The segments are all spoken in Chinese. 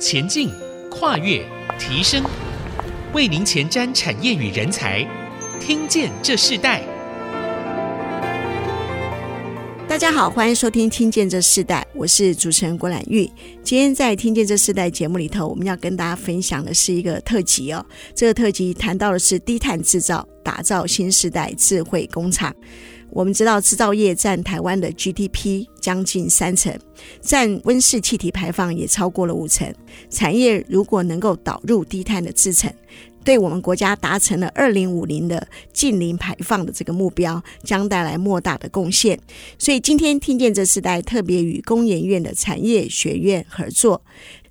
前进、跨越、提升，为您前瞻产业与人才。听见这世代。大家好，欢迎收听《听见这世代》，我是主持人郭兰玉。今天在《听见这世代》节目里头，我们要跟大家分享的是一个特辑哦。这个特辑谈到的是低碳制造，打造新时代智慧工厂。我们知道，制造业占台湾的 GDP 将近三成，占温室气体排放也超过了五成。产业如果能够导入低碳的制程，对我们国家达成了二零五零的净零排放的这个目标，将带来莫大的贡献。所以今天听见这世代特别与工研院的产业学院合作。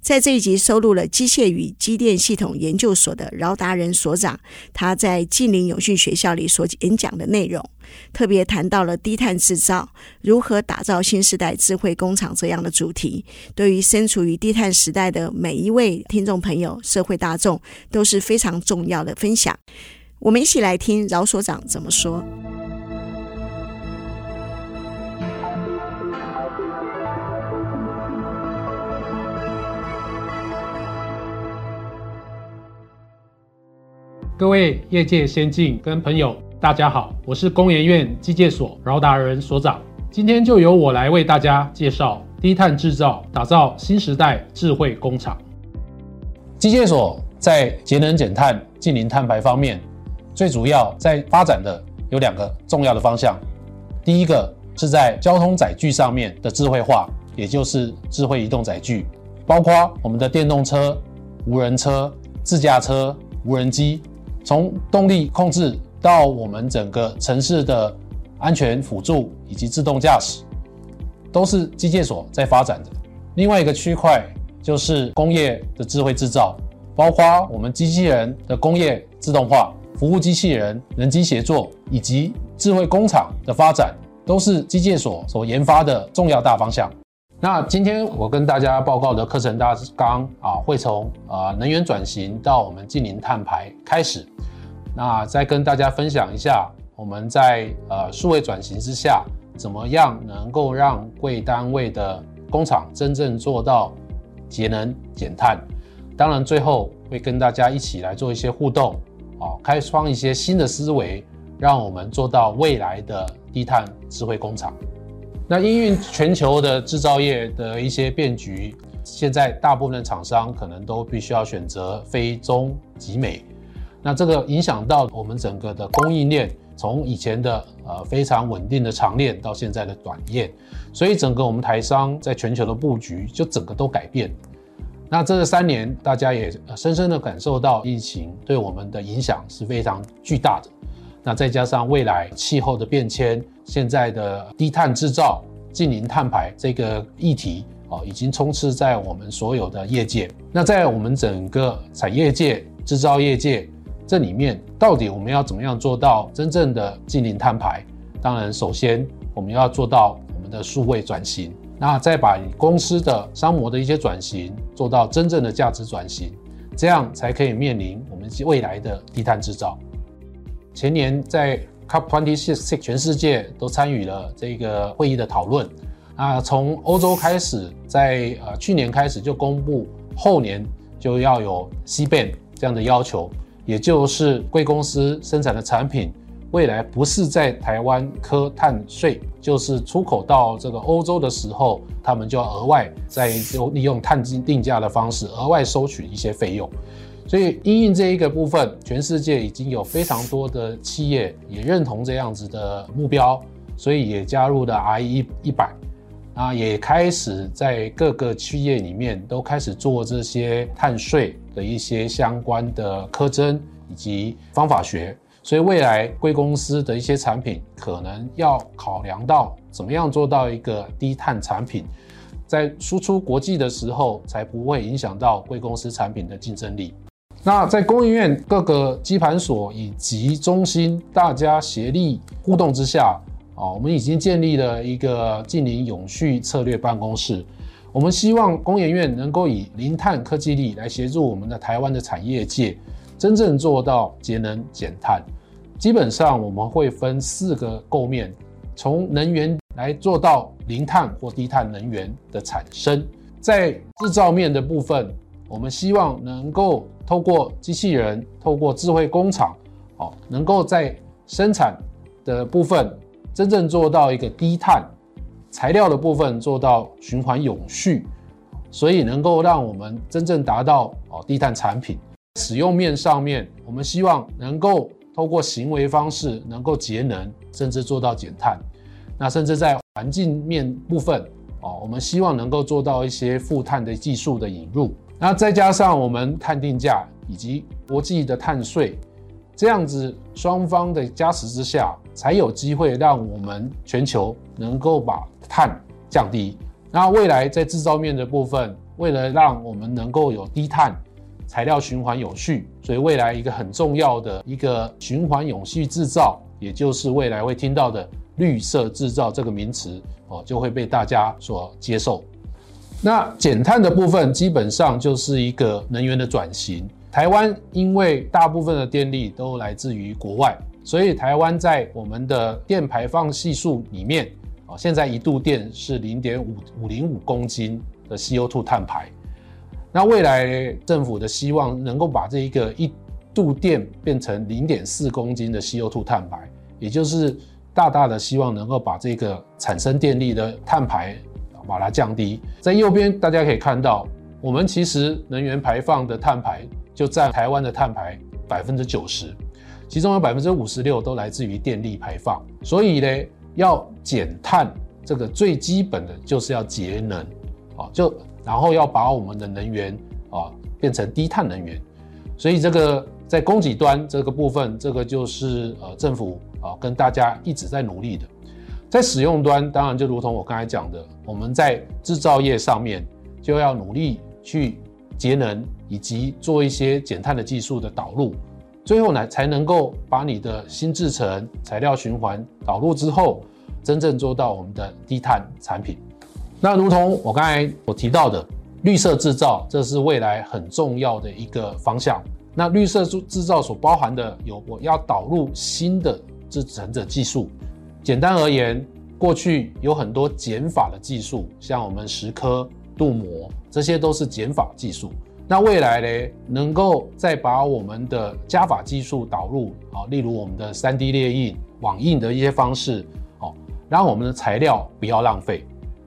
在这一集收录了机械与机电系统研究所的饶达人所长，他在净零永续学校里所演讲的内容，特别谈到了低碳制造如何打造新时代智慧工厂这样的主题，对于身处于低碳时代的每一位听众朋友、社会大众都是非常重要的分享。我们一起来听饶所长怎么说。各位业界先进跟朋友，大家好，我是工研院机械所饶达人所长。今天就由我来为大家介绍低碳制造，打造新时代智慧工厂。机械所在节能减碳、净零碳排方面，最主要在发展的有两个重要的方向。第一个是在交通载具上面的智慧化，也就是智慧移动载具，包括我们的电动车、无人车、自驾车、无人机。从动力控制到我们整个城市的安全辅助以及自动驾驶，都是机械所在发展的。另外一个区块就是工业的智慧制造，包括我们机器人的工业自动化、服务机器人、人机协作以及智慧工厂的发展，都是机械所所研发的重要大方向。那今天我跟大家报告的课程大纲啊，会从呃能源转型到我们净零碳排开始，那再跟大家分享一下我们在呃数位转型之下，怎么样能够让贵单位的工厂真正做到节能减碳。当然最后会跟大家一起来做一些互动，啊，开创一些新的思维，让我们做到未来的低碳智慧工厂。那因应全球的制造业的一些变局，现在大部分的厂商可能都必须要选择非中即美。那这个影响到我们整个的供应链，从以前的呃非常稳定的长链到现在的短链，所以整个我们台商在全球的布局就整个都改变。那这三年大家也深深的感受到疫情对我们的影响是非常巨大的。那再加上未来气候的变迁，现在的低碳制造、净零碳排这个议题啊，已经充斥在我们所有的业界。那在我们整个产业界、制造业界这里面，到底我们要怎么样做到真正的净零碳排？当然，首先我们要做到我们的数位转型，那再把公司的商模的一些转型做到真正的价值转型，这样才可以面临我们未来的低碳制造。前年在 COP26，全世界都参与了这个会议的讨论。啊，从欧洲开始，在呃去年开始就公布，后年就要有 C ban 这样的要求，也就是贵公司生产的产品，未来不是在台湾科碳税，就是出口到这个欧洲的时候，他们就要额外再利用碳基定价的方式，额外收取一些费用。所以，因应这一个部分，全世界已经有非常多的企业也认同这样子的目标，所以也加入了 I E 一百，啊，也开始在各个企业里面都开始做这些碳税的一些相关的课征以及方法学。所以，未来贵公司的一些产品可能要考量到怎么样做到一个低碳产品，在输出国际的时候，才不会影响到贵公司产品的竞争力。那在工研院各个基盘所以及中心大家协力互动之下，啊，我们已经建立了一个近零永续策略办公室。我们希望工研院能够以零碳科技力来协助我们的台湾的产业界，真正做到节能减碳。基本上我们会分四个构面，从能源来做到零碳或低碳能源的产生，在制造面的部分。我们希望能够透过机器人，透过智慧工厂，哦，能够在生产的部分真正做到一个低碳，材料的部分做到循环永续，所以能够让我们真正达到哦低碳产品。使用面上面，我们希望能够透过行为方式能够节能，甚至做到减碳。那甚至在环境面部分，哦，我们希望能够做到一些负碳的技术的引入。那再加上我们碳定价以及国际的碳税，这样子双方的加持之下，才有机会让我们全球能够把碳降低。那未来在制造面的部分，为了让我们能够有低碳材料循环永续，所以未来一个很重要的一个循环永续制造，也就是未来会听到的绿色制造这个名词哦，就会被大家所接受。那减碳的部分基本上就是一个能源的转型。台湾因为大部分的电力都来自于国外，所以台湾在我们的电排放系数里面，啊，现在一度电是零点五五零五公斤的 CO2 碳排。那未来政府的希望能够把这一个一度电变成零点四公斤的 CO2 碳排，也就是大大的希望能够把这个产生电力的碳排。把它降低，在右边大家可以看到，我们其实能源排放的碳排就占台湾的碳排百分之九十，其中有百分之五十六都来自于电力排放。所以呢，要减碳，这个最基本的就是要节能啊，就然后要把我们的能源啊变成低碳能源。所以这个在供给端这个部分，这个就是呃政府啊跟大家一直在努力的。在使用端，当然就如同我刚才讲的，我们在制造业上面就要努力去节能，以及做一些减碳的技术的导入，最后呢才能够把你的新制程材料循环导入之后，真正做到我们的低碳产品。那如同我刚才我提到的，绿色制造，这是未来很重要的一个方向。那绿色制造所包含的有，我要导入新的制程的技术。简单而言，过去有很多减法的技术，像我们蚀刻、镀膜，这些都是减法技术。那未来呢，能够再把我们的加法技术导入啊，例如我们的 3D 列印、网印的一些方式，哦，让我们的材料不要浪费，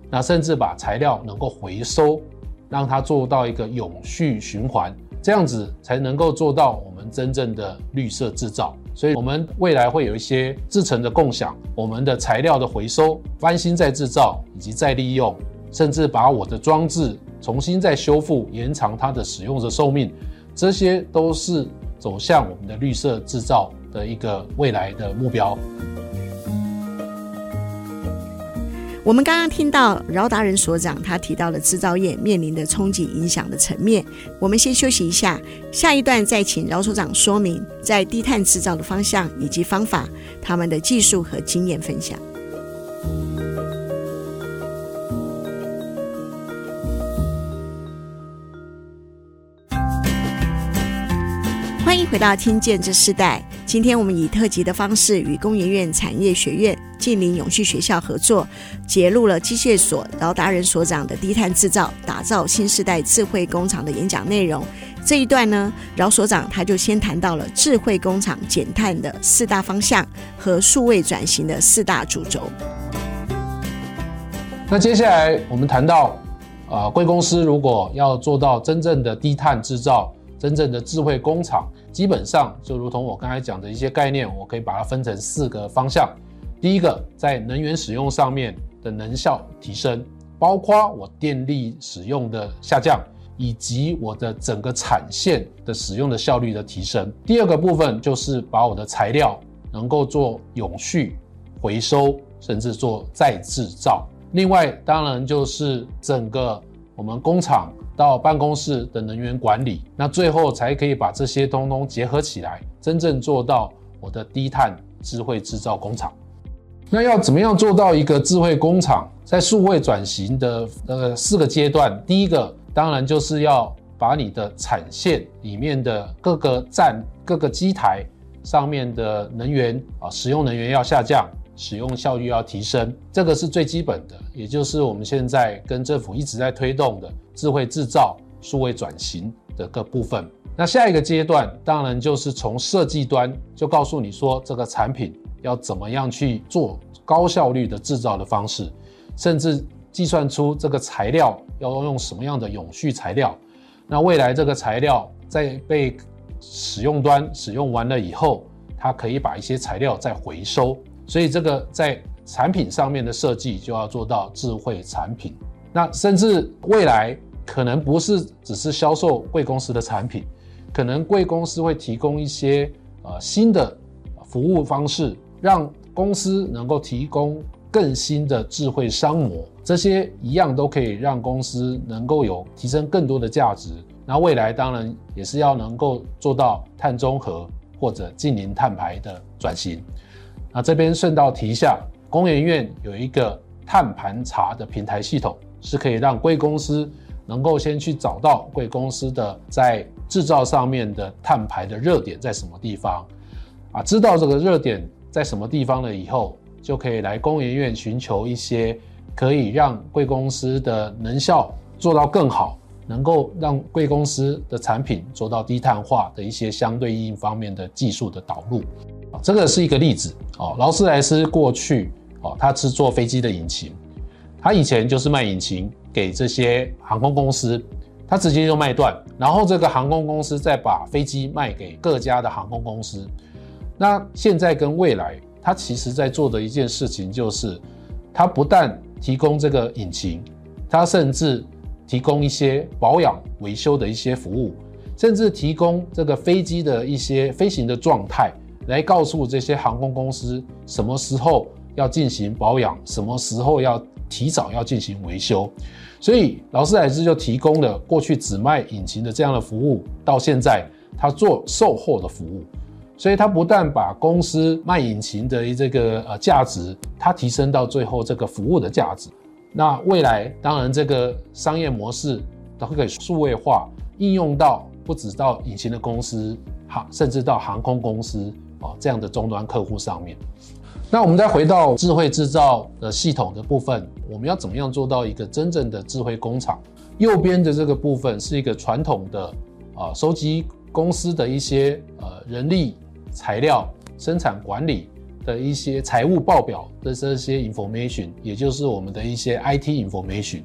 那甚至把材料能够回收，让它做到一个永续循环，这样子才能够做到我们真正的绿色制造。所以，我们未来会有一些制成的共享，我们的材料的回收、翻新再制造以及再利用，甚至把我的装置重新再修复，延长它的使用的寿命，这些都是走向我们的绿色制造的一个未来的目标。我们刚刚听到饶达人所长他提到了制造业面临的冲击影响的层面，我们先休息一下，下一段再请饶所长说明在低碳制造的方向以及方法，他们的技术和经验分享。欢迎回到听见这世代。今天我们以特辑的方式与工研院产业学院、净零永续学校合作，揭露了机械所饶达人所长的低碳制造、打造新世代智慧工厂的演讲内容。这一段呢，饶所长他就先谈到了智慧工厂减碳的四大方向和数位转型的四大主轴。那接下来我们谈到，呃，贵公司如果要做到真正的低碳制造、真正的智慧工厂，基本上就如同我刚才讲的一些概念，我可以把它分成四个方向。第一个，在能源使用上面的能效提升，包括我电力使用的下降，以及我的整个产线的使用的效率的提升。第二个部分就是把我的材料能够做永续回收，甚至做再制造。另外，当然就是整个我们工厂到办公室的能源管理，那最后才可以把这些通通结合起来，真正做到我的低碳智慧制造工厂。那要怎么样做到一个智慧工厂？在数位转型的呃四个阶段，第一个当然就是要把你的产线里面的各个站、各个机台上面的能源啊，使用能源要下降，使用效率要提升，这个是最基本的，也就是我们现在跟政府一直在推动的智慧制造、数位转型的各部分。那下一个阶段，当然就是从设计端就告诉你说，这个产品要怎么样去做高效率的制造的方式，甚至计算出这个材料要用什么样的永续材料。那未来这个材料在被使用端使用完了以后，它可以把一些材料再回收。所以这个在产品上面的设计就要做到智慧产品。那甚至未来可能不是只是销售贵公司的产品。可能贵公司会提供一些呃新的服务方式，让公司能够提供更新的智慧商模，这些一样都可以让公司能够有提升更多的价值。那未来当然也是要能够做到碳中和或者近零碳排的转型。那这边顺道提一下，工研院有一个碳盘查的平台系统，是可以让贵公司。能够先去找到贵公司的在制造上面的碳排的热点在什么地方，啊，知道这个热点在什么地方了以后，就可以来工研院寻求一些可以让贵公司的能效做到更好，能够让贵公司的产品做到低碳化的一些相对应方面的技术的导入。啊，这个是一个例子哦。劳斯莱斯过去哦，它是做飞机的引擎，它以前就是卖引擎。给这些航空公司，他直接就卖断，然后这个航空公司再把飞机卖给各家的航空公司。那现在跟未来，他其实在做的一件事情就是，他不但提供这个引擎，他甚至提供一些保养维修的一些服务，甚至提供这个飞机的一些飞行的状态，来告诉这些航空公司什么时候要进行保养，什么时候要。提早要进行维修，所以劳斯莱斯就提供了过去只卖引擎的这样的服务，到现在他做售后的服务，所以他不但把公司卖引擎的这个呃价值，它提升到最后这个服务的价值。那未来当然这个商业模式都会可以数位化应用到不止到引擎的公司，哈，甚至到航空公司啊这样的终端客户上面。那我们再回到智慧制造的系统的部分，我们要怎么样做到一个真正的智慧工厂？右边的这个部分是一个传统的啊，收集公司的一些呃人力、材料、生产管理的一些财务报表的这些 information，也就是我们的一些 IT information。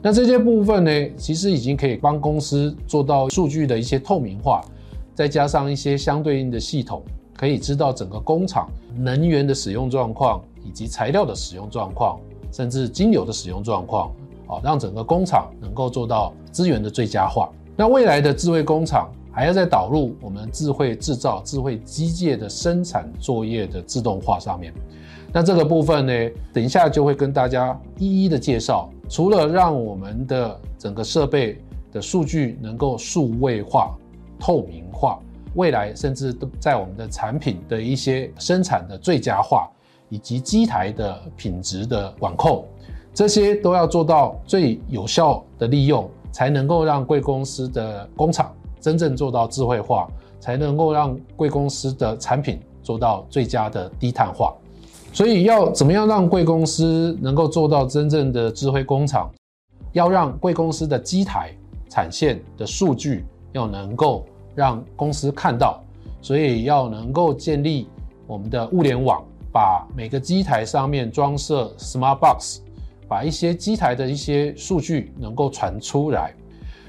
那这些部分呢，其实已经可以帮公司做到数据的一些透明化，再加上一些相对应的系统。可以知道整个工厂能源的使用状况，以及材料的使用状况，甚至金流的使用状况，啊，让整个工厂能够做到资源的最佳化。那未来的智慧工厂还要再导入我们智慧制造、智慧机械的生产作业的自动化上面。那这个部分呢，等一下就会跟大家一一的介绍。除了让我们的整个设备的数据能够数位化、透明化。未来甚至都在我们的产品的一些生产的最佳化，以及机台的品质的管控，这些都要做到最有效的利用，才能够让贵公司的工厂真正做到智慧化，才能够让贵公司的产品做到最佳的低碳化。所以要怎么样让贵公司能够做到真正的智慧工厂？要让贵公司的机台产线的数据要能够。让公司看到，所以要能够建立我们的物联网，把每个机台上面装设 Smart Box，把一些机台的一些数据能够传出来，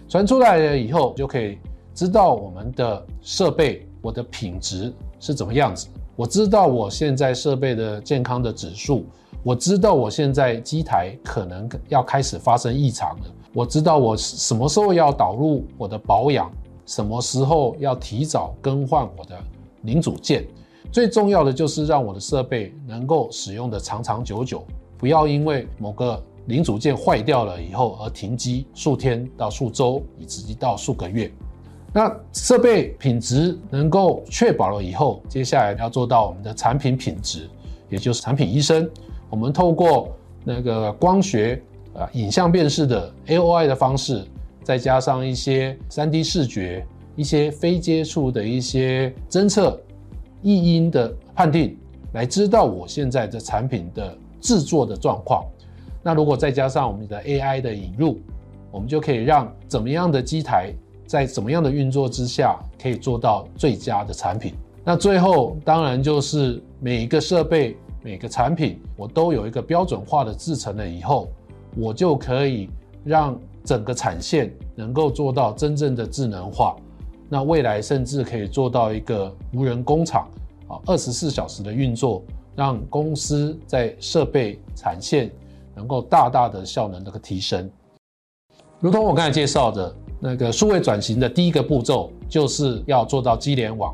传出来了以后，就可以知道我们的设备，我的品质是怎么样子。我知道我现在设备的健康的指数，我知道我现在机台可能要开始发生异常了，我知道我什么时候要导入我的保养。什么时候要提早更换我的零组件？最重要的就是让我的设备能够使用的长长久久，不要因为某个零组件坏掉了以后而停机数天到数周，以及到数个月。那设备品质能够确保了以后，接下来要做到我们的产品品质，也就是产品医生。我们透过那个光学啊影像辨识的 AOI 的方式。再加上一些 3D 视觉、一些非接触的一些侦测、异音的判定，来知道我现在的产品的制作的状况。那如果再加上我们的 AI 的引入，我们就可以让怎么样的机台在怎么样的运作之下可以做到最佳的产品。那最后当然就是每一个设备、每个产品，我都有一个标准化的制程了以后，我就可以让整个产线能够做到真正的智能化。那未来甚至可以做到一个无人工厂啊，二十四小时的运作，让公司在设备产线能够大大的效能的提升。如同我刚才介绍的那个数位转型的第一个步骤，就是要做到机联网，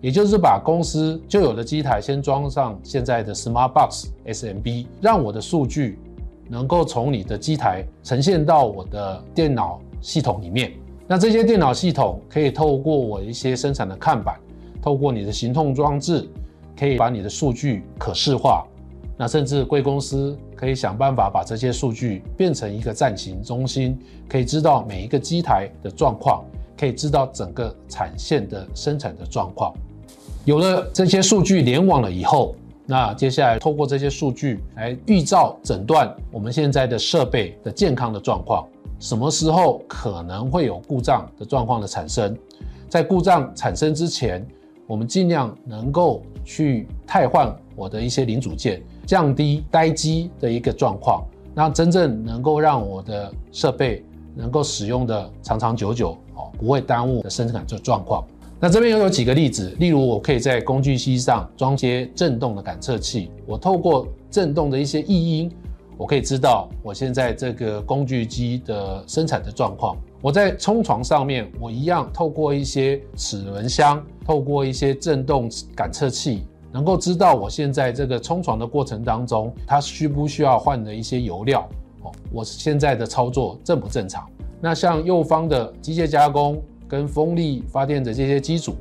也就是把公司旧有的机台先装上现在的 Smart Box SMB，让我的数据能够从你的机台呈现到我的电脑系统里面。那这些电脑系统可以透过我一些生产的看板，透过你的行动装置，可以把你的数据可视化。那甚至贵公司可以想办法把这些数据变成一个暂行中心，可以知道每一个机台的状况，可以知道整个产线的生产的状况。有了这些数据联网了以后，那接下来透过这些数据来预兆诊断我们现在的设备的健康的状况。什么时候可能会有故障的状况的产生？在故障产生之前，我们尽量能够去汰换我的一些零组件，降低待机的一个状况，让真正能够让我的设备能够使用的长长久久哦，不会耽误的生产这状况。那这边又有几个例子，例如我可以在工具机上装接震动的感测器，我透过震动的一些异音。我可以知道我现在这个工具机的生产的状况。我在冲床上面，我一样透过一些齿轮箱，透过一些震动感测器，能够知道我现在这个冲床的过程当中，它需不需要换的一些油料。哦，我现在的操作正不正常？那像右方的机械加工跟风力发电的这些机组，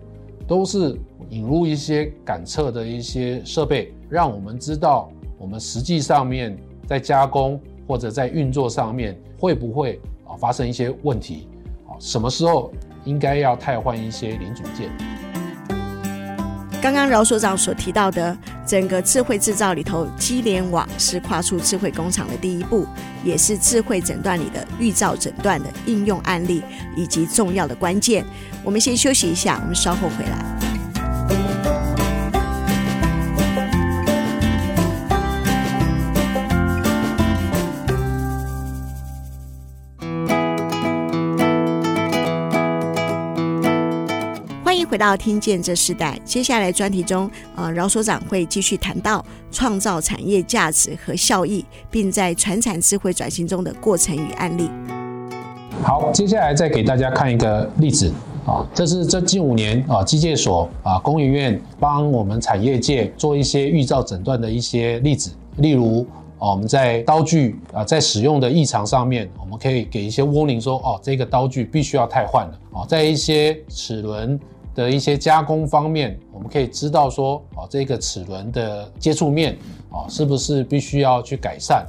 都是引入一些感测的一些设备，让我们知道我们实际上面。在加工或者在运作上面会不会啊发生一些问题？啊，什么时候应该要汰换一些零组件？刚刚饶所长所提到的整个智慧制造里头，机联网是跨出智慧工厂的第一步，也是智慧诊断里的预兆诊断的应用案例以及重要的关键。我们先休息一下，我们稍后回来。到听见这世代，接下来专题中，呃，饶所长会继续谈到创造产业价值和效益，并在传产智慧转型中的过程与案例。好，接下来再给大家看一个例子啊，这是这近五年啊，机械所啊，工研院帮我们产业界做一些预兆诊断的一些例子，例如啊，我们在刀具啊，在使用的异常上面，我们可以给一些 warning 说，哦，这个刀具必须要汰换了啊，在一些齿轮。的一些加工方面，我们可以知道说，哦，这个齿轮的接触面，哦，是不是必须要去改善？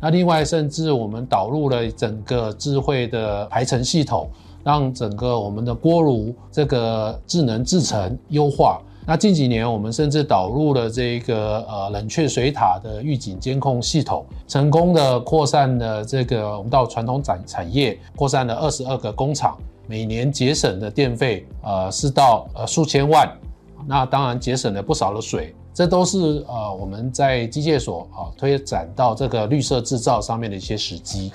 那另外，甚至我们导入了整个智慧的排程系统，让整个我们的锅炉这个智能制程优化。那近几年，我们甚至导入了这个呃冷却水塔的预警监控系统，成功的扩散了这个我们到传统产产业，扩散了二十二个工厂。每年节省的电费，呃，是到呃数千万，那当然节省了不少的水，这都是呃我们在机械所啊推展到这个绿色制造上面的一些时机。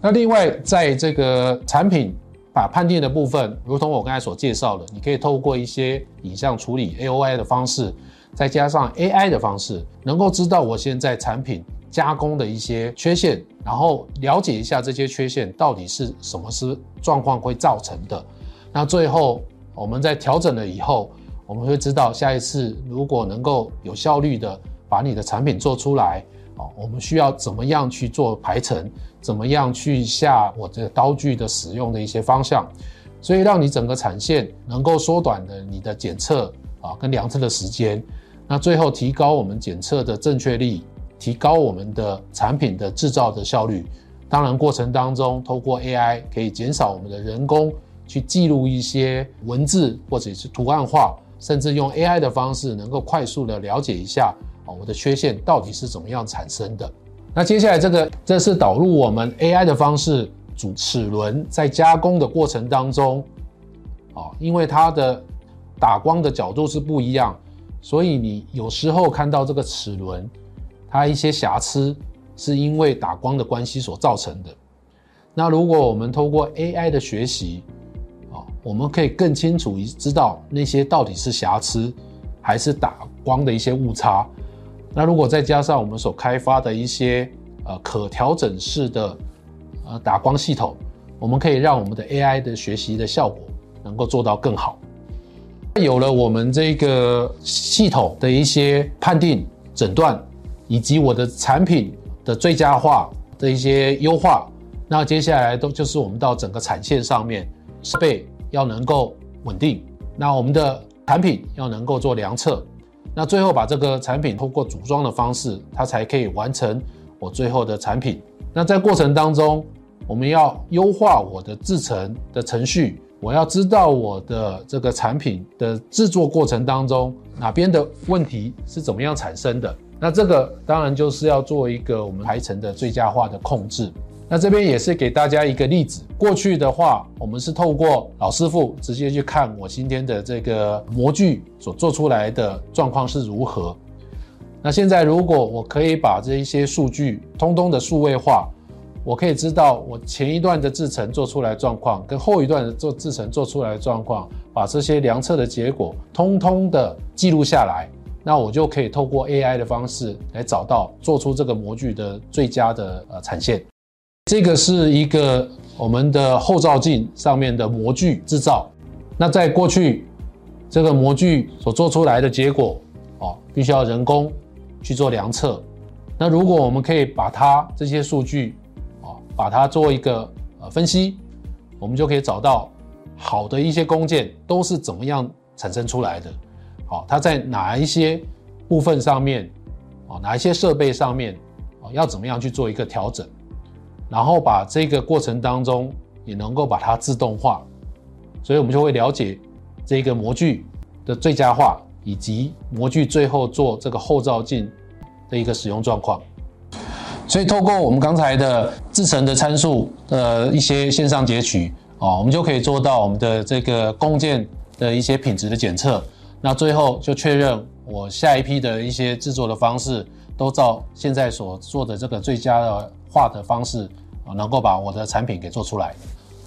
那另外，在这个产品把判定的部分，如同我刚才所介绍的，你可以透过一些影像处理 AOI 的方式，再加上 AI 的方式，能够知道我现在产品加工的一些缺陷，然后了解一下这些缺陷到底是什么是状况会造成的。那最后我们在调整了以后，我们会知道下一次如果能够有效率的把你的产品做出来，哦，我们需要怎么样去做排程，怎么样去下我这个刀具的使用的一些方向，所以让你整个产线能够缩短的你的检测啊跟量测的时间，那最后提高我们检测的正确率。提高我们的产品的制造的效率，当然过程当中透过 AI 可以减少我们的人工去记录一些文字或者是图案化，甚至用 AI 的方式能够快速的了解一下啊我的缺陷到底是怎么样产生的。那接下来这个这是导入我们 AI 的方式主齿轮在加工的过程当中，啊，因为它的打光的角度是不一样，所以你有时候看到这个齿轮，它一些瑕疵是因为打光的关系所造成的。那如果我们透过 AI 的学习，啊，我们可以更清楚一知道那些到底是瑕疵，还是打光的一些误差。那如果再加上我们所开发的一些呃可调整式的呃打光系统，我们可以让我们的 AI 的学习的效果能够做到更好。有了我们这个系统的一些判定、诊断，以及我的产品的最佳化的一些优化。那接下来都就是我们到整个产线上面，设备要能够稳定，那我们的产品要能够做量测，那最后把这个产品通过组装的方式，它才可以完成我最后的产品。那在过程当中，我们要优化我的制程的程序，我要知道我的这个产品的制作过程当中哪边的问题是怎么样产生的。那这个当然就是要做一个我们排程的最佳化的控制。那这边也是给大家一个例子。过去的话，我们是透过老师傅直接去看我今天的这个模具所做出来的状况是如何。那现在如果我可以把这一些数据通通的数位化，我可以知道我前一段的制程做出来状况跟后一段的做制程做出来的状况，把这些量测的结果通通的记录下来，那我就可以透过 AI 的方式来找到做出这个模具的最佳的呃产线。这个是一个我们的后照镜上面的模具制造。那在过去，这个模具所做出来的结果，哦，必须要人工去做量测。那如果我们可以把它这些数据，哦，把它做一个呃分析，我们就可以找到好的一些工件都是怎么样产生出来的。好，它在哪一些部分上面，哦，哪一些设备上面，哦，要怎么样去做一个调整。然后把这个过程当中也能够把它自动化，所以我们就会了解这个模具的最佳化，以及模具最后做这个后照镜的一个使用状况。所以透过我们刚才的制成的参数的一些线上截取啊，我们就可以做到我们的这个工件的一些品质的检测。那最后就确认我下一批的一些制作的方式都照现在所做的这个最佳的化的方式啊。能够把我的产品给做出来。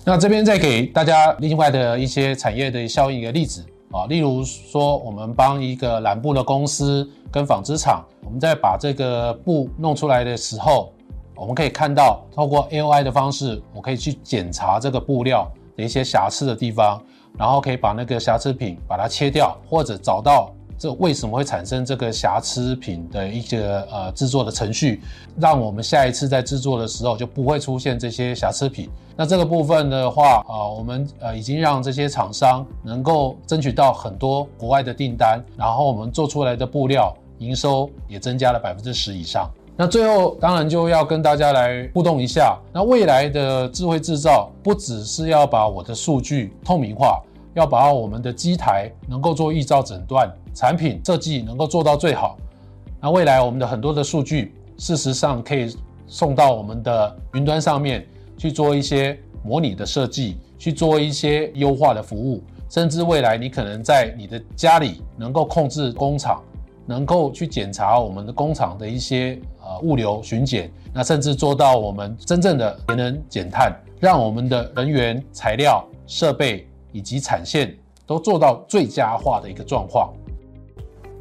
那这边再给大家另外的一些产业的效应的例子啊，例如说我们帮一个染布的公司跟纺织厂，我们在把这个布弄出来的时候，我们可以看到透过 AOI 的方式，我可以去检查这个布料的一些瑕疵的地方，然后可以把那个瑕疵品把它切掉，或者找到。这为什么会产生这个瑕疵品的一个呃制作的程序，让我们下一次在制作的时候就不会出现这些瑕疵品。那这个部分的话啊，我们呃已经让这些厂商能够争取到很多国外的订单，然后我们做出来的布料营收也增加了百分之十以上。那最后当然就要跟大家来互动一下，那未来的智慧制造不只是要把我的数据透明化。要把我们的机台能够做预兆诊断，产品设计能够做到最好。那未来我们的很多的数据，事实上可以送到我们的云端上面去做一些模拟的设计，去做一些优化的服务，甚至未来你可能在你的家里能够控制工厂，能够去检查我们的工厂的一些呃物流巡检，那甚至做到我们真正的节能减碳，让我们的人员、材料、设备。以及产线都做到最佳化的一个状况。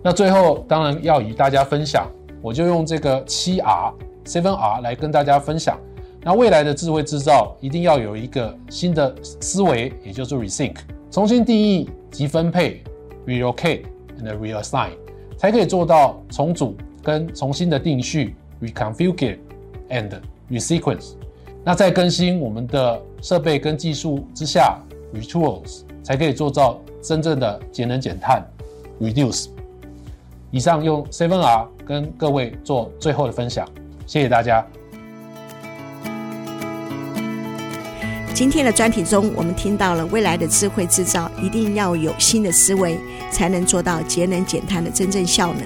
那最后当然要与大家分享，我就用这个七 R Seven R 来跟大家分享。那未来的智慧制造一定要有一个新的思维，也就是 Rethink，重新定义及分配，Relocate and Reassign，才可以做到重组跟重新的定序，Reconfigure and Resequence。那在更新我们的设备跟技术之下。Retools 才可以做到真正的节能减碳，Reduce。以上用 Seven R 跟各位做最后的分享，谢谢大家。今天的专题中，我们听到了未来的智慧制造一定要有新的思维，才能做到节能减碳的真正效能。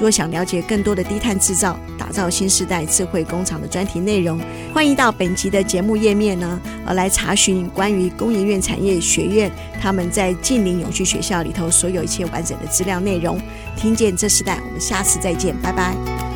若想了解更多的低碳制造、打造新时代智慧工厂的专题内容，欢迎到本集的节目页面呢，呃，来查询关于工研院产业学院他们在近邻永续学校里头所有一切完整的资料内容。听见这时代，我们下次再见，拜拜。